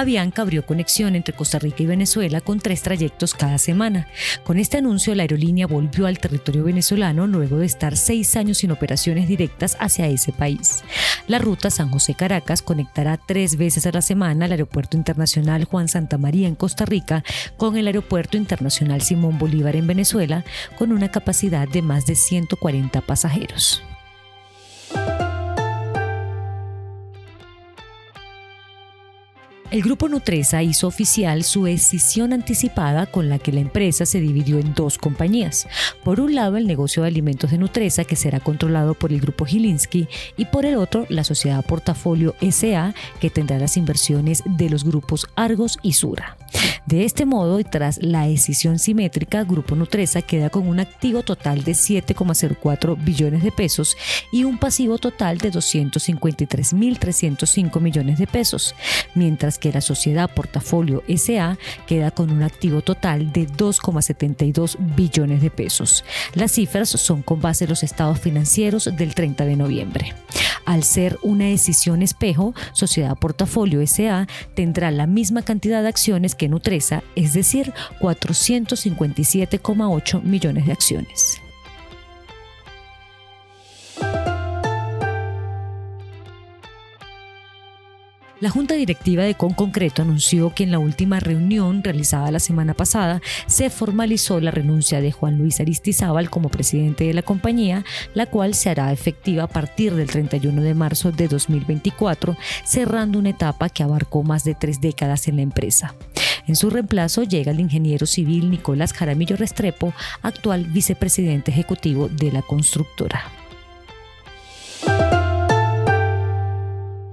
Avianca abrió conexión entre Costa Rica y Venezuela con tres trayectos cada semana. Con este anuncio, la aerolínea volvió al territorio venezolano luego de estar seis años sin operaciones directas hacia ese país. La ruta San José-Caracas conectará tres veces a la semana al Aeropuerto Internacional Juan Santa María en Costa Rica con el Aeropuerto Internacional Simón Bolívar en Venezuela, con una capacidad de más de 140 pasajeros. El grupo Nutresa hizo oficial su escisión anticipada con la que la empresa se dividió en dos compañías. Por un lado, el negocio de alimentos de Nutresa, que será controlado por el grupo Gilinski, y por el otro, la sociedad Portafolio SA, que tendrá las inversiones de los grupos Argos y Sura. De este modo, y tras la escisión simétrica, Grupo Nutresa queda con un activo total de 7,04 billones de pesos y un pasivo total de 253.305 millones de pesos, mientras que la sociedad Portafolio SA queda con un activo total de 2,72 billones de pesos. Las cifras son con base en los estados financieros del 30 de noviembre. Al ser una decisión espejo, Sociedad Portafolio SA tendrá la misma cantidad de acciones que Nutresa, es decir, 457,8 millones de acciones. La Junta Directiva de Conconcreto anunció que en la última reunión realizada la semana pasada se formalizó la renuncia de Juan Luis Aristizábal como presidente de la compañía, la cual se hará efectiva a partir del 31 de marzo de 2024, cerrando una etapa que abarcó más de tres décadas en la empresa. En su reemplazo llega el ingeniero civil Nicolás Jaramillo Restrepo, actual vicepresidente ejecutivo de la constructora.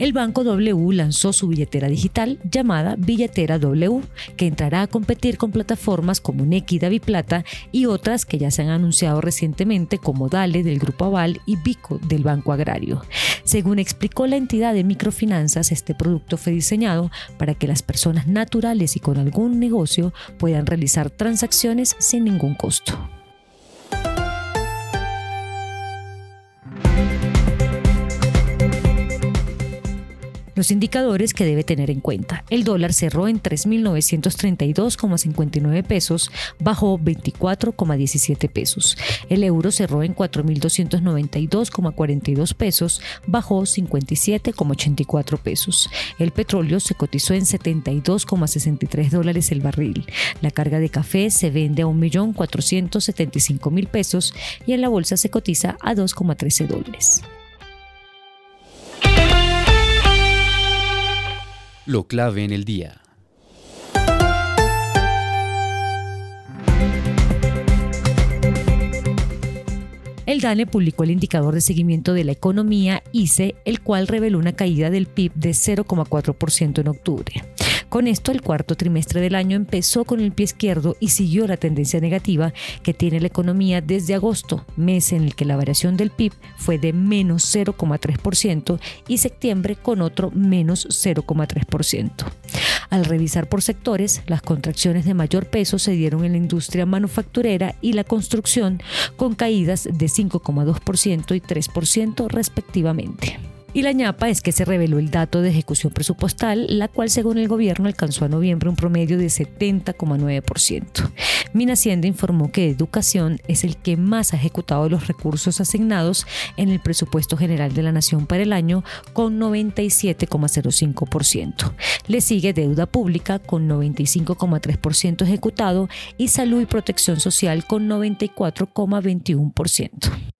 El Banco W lanzó su billetera digital llamada Billetera W, que entrará a competir con plataformas como Neki, Plata y otras que ya se han anunciado recientemente como Dale del Grupo Aval y Bico del Banco Agrario. Según explicó la entidad de microfinanzas, este producto fue diseñado para que las personas naturales y con algún negocio puedan realizar transacciones sin ningún costo. Los indicadores que debe tener en cuenta. El dólar cerró en 3.932,59 pesos, bajó 24,17 pesos. El euro cerró en 4.292,42 pesos, bajó 57,84 pesos. El petróleo se cotizó en 72,63 dólares el barril. La carga de café se vende a 1.475.000 pesos y en la bolsa se cotiza a 2,13 dólares. Lo clave en el día. El DANE publicó el indicador de seguimiento de la economía ICE, el cual reveló una caída del PIB de 0,4% en octubre. Con esto, el cuarto trimestre del año empezó con el pie izquierdo y siguió la tendencia negativa que tiene la economía desde agosto, mes en el que la variación del PIB fue de menos 0,3% y septiembre con otro menos 0,3%. Al revisar por sectores, las contracciones de mayor peso se dieron en la industria manufacturera y la construcción, con caídas de 5,2% y 3% respectivamente. Y la ñapa es que se reveló el dato de ejecución presupuestal, la cual según el gobierno alcanzó a noviembre un promedio de 70,9%. Hacienda informó que educación es el que más ha ejecutado los recursos asignados en el presupuesto general de la nación para el año con 97,05%. Le sigue deuda pública con 95,3% ejecutado y salud y protección social con 94,21%.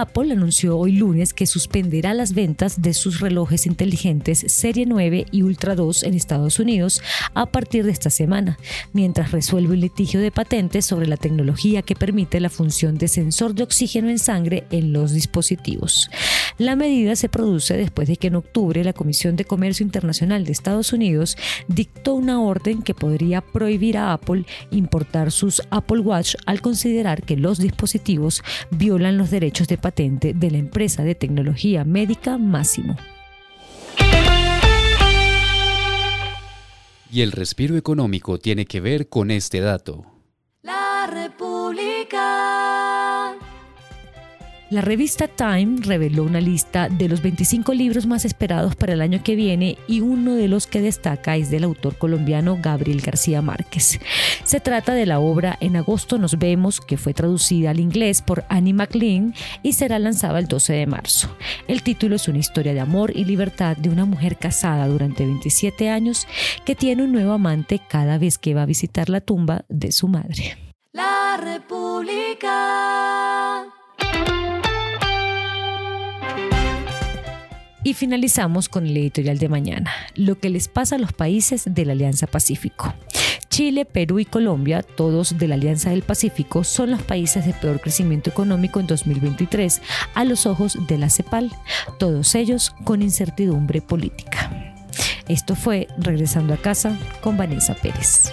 Apple anunció hoy lunes que suspenderá las ventas de sus relojes inteligentes Serie 9 y Ultra 2 en Estados Unidos a partir de esta semana, mientras resuelve un litigio de patentes sobre la tecnología que permite la función de sensor de oxígeno en sangre en los dispositivos. La medida se produce después de que en octubre la Comisión de Comercio Internacional de Estados Unidos dictó una orden que podría prohibir a Apple importar sus Apple Watch al considerar que los dispositivos violan los derechos de patente de la empresa de tecnología médica Máximo. Y el respiro económico tiene que ver con este dato. La revista Time reveló una lista de los 25 libros más esperados para el año que viene y uno de los que destaca es del autor colombiano Gabriel García Márquez. Se trata de la obra En agosto nos vemos, que fue traducida al inglés por Annie McLean y será lanzada el 12 de marzo. El título es una historia de amor y libertad de una mujer casada durante 27 años que tiene un nuevo amante cada vez que va a visitar la tumba de su madre. La República. Y finalizamos con el editorial de mañana, lo que les pasa a los países de la Alianza Pacífico. Chile, Perú y Colombia, todos de la Alianza del Pacífico, son los países de peor crecimiento económico en 2023 a los ojos de la CEPAL, todos ellos con incertidumbre política. Esto fue Regresando a casa con Vanessa Pérez.